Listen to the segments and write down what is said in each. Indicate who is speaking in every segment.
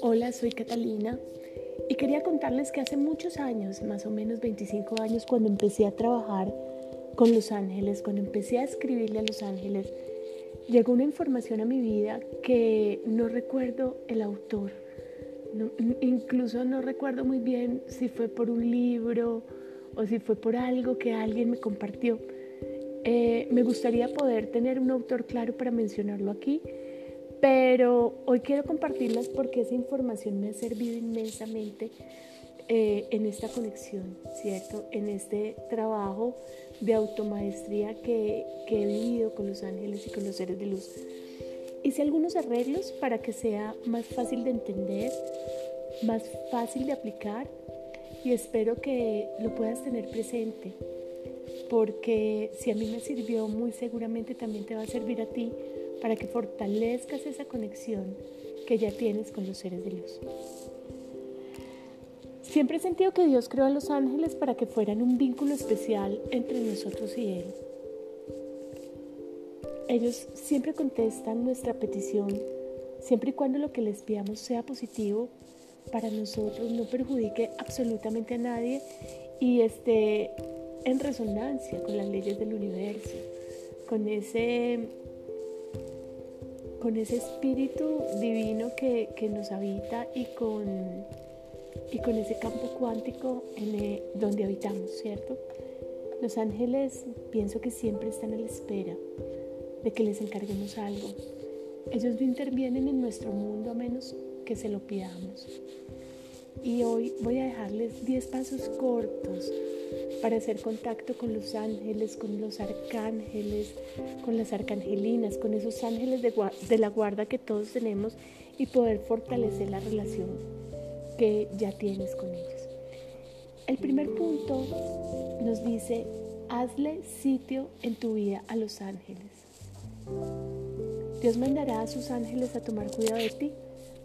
Speaker 1: Hola, soy Catalina y quería contarles que hace muchos años, más o menos 25 años, cuando empecé a trabajar con Los Ángeles, cuando empecé a escribirle a Los Ángeles, llegó una información a mi vida que no recuerdo el autor. incluso no recuerdo muy bien si fue por un libro o si fue por algo que alguien me compartió. Eh, me gustaría poder tener un autor claro para mencionarlo aquí, pero hoy quiero compartirlas porque esa información me ha servido inmensamente eh, en esta conexión, ¿cierto? En este trabajo de automaestría que, que he vivido con los ángeles y con los seres de luz. Hice algunos arreglos para que sea más fácil de entender, más fácil de aplicar y espero que lo puedas tener presente porque si a mí me sirvió muy seguramente también te va a servir a ti para que fortalezcas esa conexión que ya tienes con los seres de luz. Siempre he sentido que Dios creó a los ángeles para que fueran un vínculo especial entre nosotros y Él. Ellos siempre contestan nuestra petición, siempre y cuando lo que les pidamos sea positivo para nosotros, no perjudique absolutamente a nadie y esté en resonancia con las leyes del universo, con ese con ese espíritu divino que, nos habita y con, y con ese campo cuántico en donde habitamos, ¿cierto? Los ángeles pienso que siempre están a la espera de que les encarguemos algo. Ellos no intervienen en nuestro mundo a menos que se lo pidamos. Y hoy voy a dejarles 10 pasos cortos para hacer contacto con los ángeles, con los arcángeles, con las arcangelinas, con esos ángeles de, la guarda que todos tenemos y poder fortalecer la relación que ya tienes con ellos. El primer punto nos dice, hazle sitio en tu vida a los ángeles. Dios mandará a sus ángeles a tomar cuidado de ti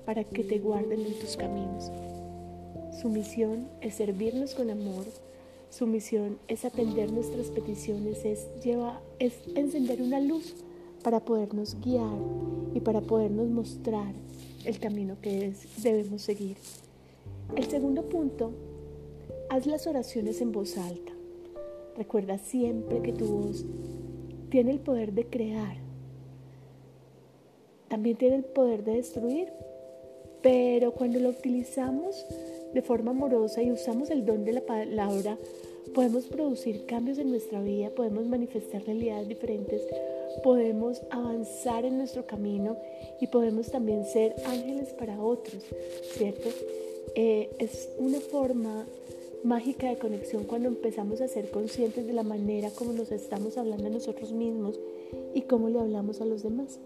Speaker 1: para que te guarden en tus caminos. Su misión es servirnos con amor, su misión es atender nuestras peticiones, es, es encender una luz para podernos guiar y para podernos mostrar el camino que debemos seguir. El segundo punto, haz las oraciones en voz alta. Recuerda siempre que tu voz tiene el poder de crear, también tiene el poder de destruir, pero cuando lo utilizamos de forma amorosa y usamos el don de la palabra, podemos producir cambios en nuestra vida, podemos manifestar realidades diferentes, podemos avanzar en nuestro camino y podemos también ser ángeles para otros, ¿cierto? Eh, es una forma mágica de conexión cuando empezamos a ser conscientes de la manera como nos estamos hablando a nosotros mismos y cómo le hablamos a los demás.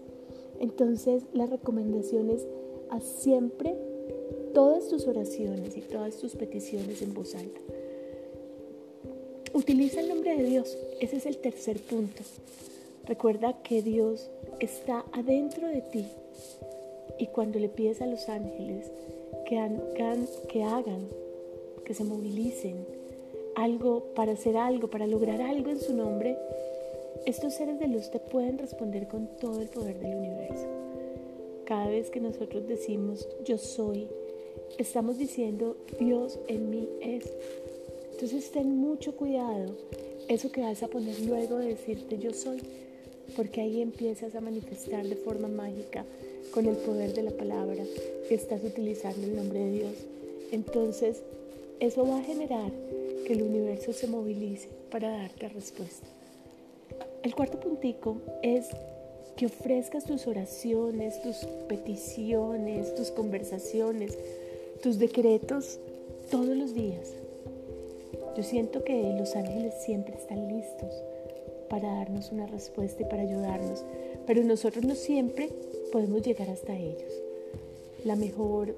Speaker 1: Entonces, la recomendación es a siempre todas tus oraciones y todas tus peticiones en voz alta. Utiliza el nombre de Dios. Ese es el tercer punto. Recuerda que Dios está adentro de ti. Y cuando le pides a los ángeles que, hagan, que hagan, que se movilicen algo para hacer algo, para lograr algo en su nombre, estos seres de luz te pueden responder con todo el poder del universo. Cada vez que nosotros decimos yo soy, estamos diciendo Dios en mí es. Entonces ten mucho cuidado eso que vas a poner luego de decirte yo soy, porque ahí empiezas a manifestar de forma mágica con el poder de la palabra que estás utilizando el nombre de Dios. Entonces eso va a generar que el universo se movilice para darte respuesta. El cuarto puntico es que ofrezcas tus oraciones, tus peticiones, tus conversaciones, tus decretos todos los días. Yo siento que los ángeles siempre están listos para darnos una respuesta y para ayudarnos, pero nosotros no siempre podemos llegar hasta ellos. La mejor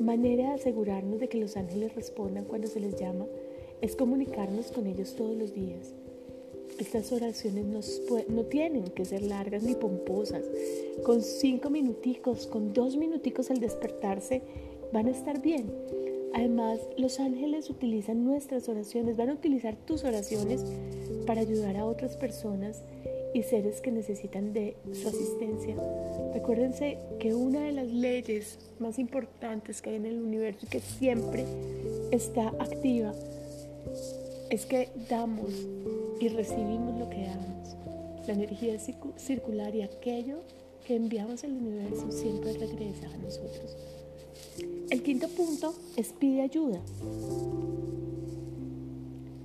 Speaker 1: manera de asegurarnos de que los ángeles respondan cuando se les llama es comunicarnos con ellos todos los días. Estas oraciones no tienen que ser largas ni pomposas. Con cinco minuticos, con dos minuticos al despertarse, van a estar bien. Además, los ángeles utilizan nuestras oraciones, van a utilizar tus oraciones para ayudar a otras personas y seres que necesitan de su asistencia. Recuérdense que una de las leyes más importantes que hay en el universo y que siempre está activa es que damos y recibimos lo que damos. La energía circular y aquello que enviamos al universo siempre regresa a nosotros. El quinto punto es pide ayuda.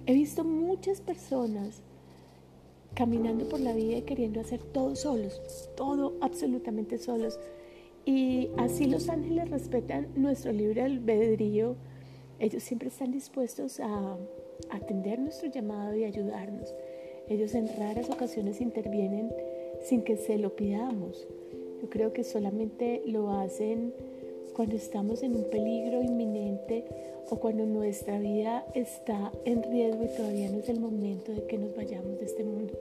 Speaker 1: He visto muchas personas caminando por la vida y queriendo hacer todo solos, todo absolutamente solos. Y así los ángeles respetan nuestro libre albedrío. Ellos siempre están dispuestos a atender nuestro llamado y ayudarnos. Ellos en raras ocasiones intervienen sin que se lo pidamos. Yo creo que solamente lo hacen cuando estamos en un peligro inminente o cuando nuestra vida está en riesgo y todavía no es el momento de que nos vayamos de este mundo.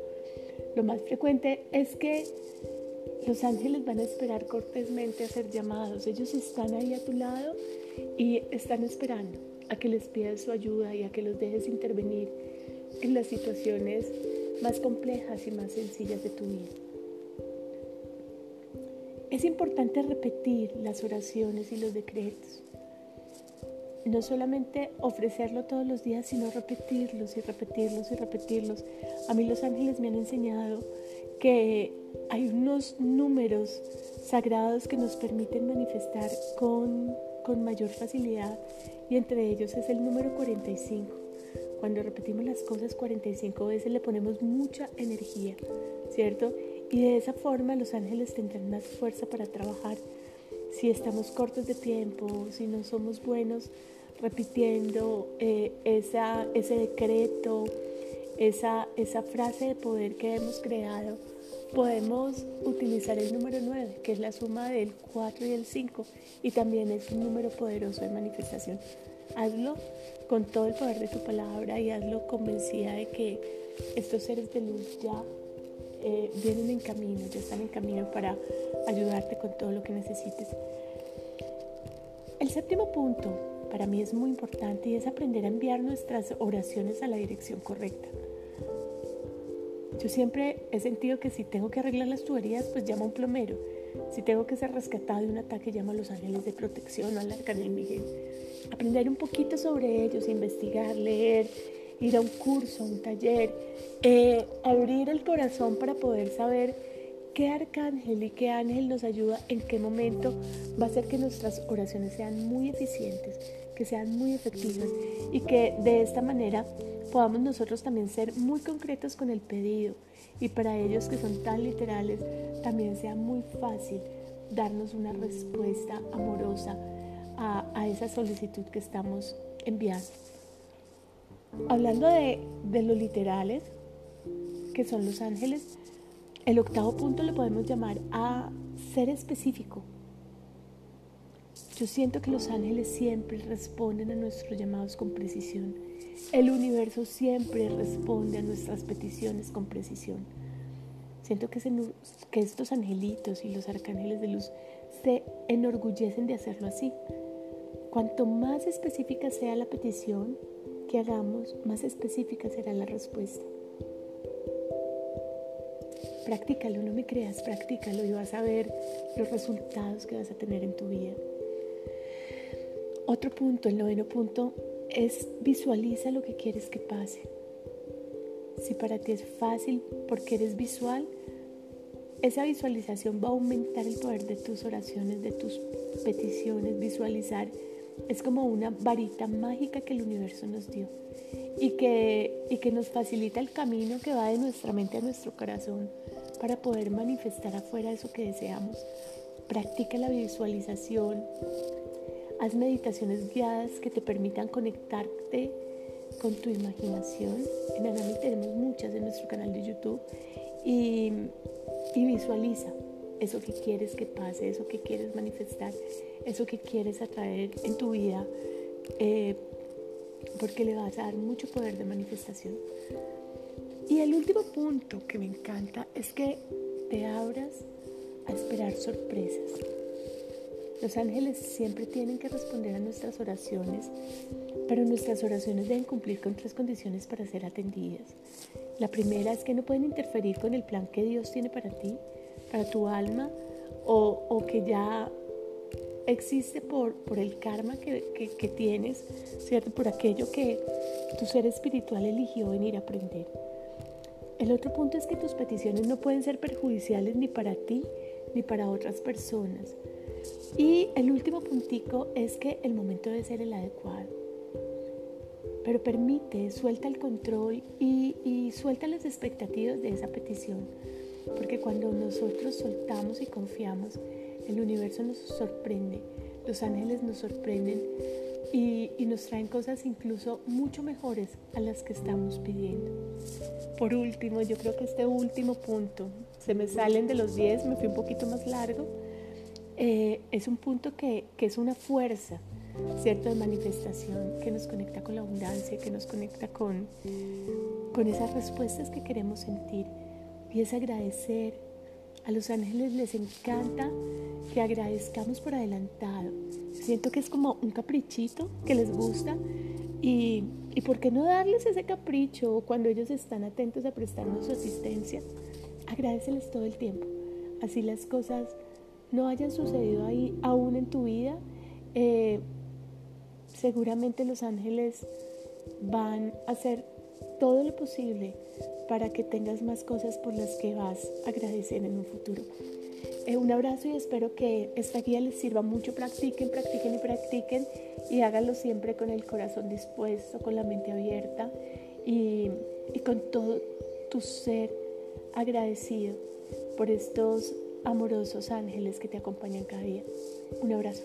Speaker 1: Lo más frecuente es que los ángeles van a esperar cortésmente a ser llamados. Ellos están ahí a tu lado y están esperando a que les pidas su ayuda y a que los dejes intervenir en las situaciones más complejas y más sencillas de tu vida. Es importante repetir las oraciones y los decretos. No solamente ofrecerlo todos los días, sino repetirlos y repetirlos y repetirlos. A mí los ángeles me han enseñado que hay unos números sagrados que nos permiten manifestar con, con mayor facilidad y entre ellos es el número 45. Cuando repetimos las cosas 45 veces le ponemos mucha energía, ¿cierto? Y de esa forma los ángeles tendrán más fuerza para trabajar. Si estamos cortos de tiempo, si no somos buenos repitiendo eh, ese decreto, esa frase de poder que hemos creado, podemos utilizar el número 9, que es la suma del 4 y el 5, y también es un número poderoso de manifestación. Hazlo con todo el poder de tu palabra y hazlo convencida de que estos seres de luz ya eh, vienen en camino, ya están en camino para ayudarte con todo lo que necesites. El séptimo punto para mí es muy importante y es aprender a enviar nuestras oraciones a la dirección correcta. Yo siempre he sentido que si tengo que arreglar las tuberías, pues llamo a un plomero. Si tengo que ser rescatado de un ataque, llamo a los ángeles de protección o al arcángel Miguel. Aprender un poquito sobre ellos, investigar, leer, ir a un curso, un taller, eh, abrir el corazón para poder saber qué arcángel y qué ángel nos ayuda, en qué momento va a hacer que nuestras oraciones sean muy eficientes, que sean muy efectivas y que de esta manera podamos nosotros también ser muy concretos con el pedido y para ellos que son tan literales también sea muy fácil darnos una respuesta amorosa a, a esa solicitud que estamos enviando. Hablando de los literales, que son los ángeles, el octavo punto lo podemos llamar a ser específico. Yo siento que los ángeles siempre responden a nuestros llamados con precisión. El universo siempre responde a nuestras peticiones con precisión. Siento que, que estos angelitos y los arcángeles de luz se enorgullecen de hacerlo así. Cuanto más específica sea la petición, que hagamos, más específica será la respuesta. Practícalo, no me creas, practícalo y vas a ver los resultados que vas a tener en tu vida. Otro punto, el noveno punto, es visualiza lo que quieres que pase. Si para ti es fácil porque eres visual, esa visualización va a aumentar el poder de tus oraciones, de tus peticiones, visualizar es como una varita mágica que el universo nos dio y que, y que nos facilita el camino que va de nuestra mente a nuestro corazón para poder manifestar afuera eso que deseamos. Practica la visualización, haz meditaciones guiadas que te permitan conectarte con tu imaginación. En Anami tenemos muchas en nuestro canal de YouTube y, y visualiza eso que quieres que pase, eso que quieres manifestar, eso que quieres atraer en tu vida, eh, porque le vas a dar mucho poder de manifestación. Y el último punto que me encanta es que te abras a esperar sorpresas. Los ángeles siempre tienen que responder a nuestras oraciones, pero nuestras oraciones deben cumplir con tres condiciones para ser atendidas. La primera es que no pueden interferir con el plan que Dios tiene para ti, para tu alma, o, que ya existe por, por el karma que, que, tienes, ¿cierto? Por aquello que tu ser espiritual eligió venir a aprender. El otro punto es que tus peticiones no pueden ser perjudiciales ni para ti ni para otras personas. Y el último puntico es que el momento debe ser el adecuado. Pero permite, suelta el control y, y suelta las expectativas de esa petición. Porque cuando nosotros soltamos y confiamos, el universo nos sorprende, los ángeles nos sorprenden y, nos traen cosas incluso mucho mejores a las que estamos pidiendo. Por último, yo creo que este último punto, se me salen de los 10, me fui un poquito más largo, eh, es un punto que, que es una fuerza, ¿cierto?, de manifestación que nos conecta con la abundancia, que nos conecta con, con esas respuestas que queremos sentir y es agradecer. A los ángeles les encanta que agradezcamos por adelantado. Siento que es como un caprichito que les gusta y, y por qué no darles ese capricho cuando ellos están atentos a prestarnos su asistencia. Agradeceles todo el tiempo. Así las cosas no hayan sucedido ahí aún en tu vida. Eh, seguramente los ángeles van a hacer todo lo posible para que tengas más cosas por las que vas a agradecer en un futuro. Eh, un abrazo y espero que esta guía les sirva mucho. Practiquen, practiquen y practiquen y háganlo siempre con el corazón dispuesto, con la mente abierta y, y con todo tu ser agradecido por estos amorosos ángeles que te acompañan cada día. Un abrazo.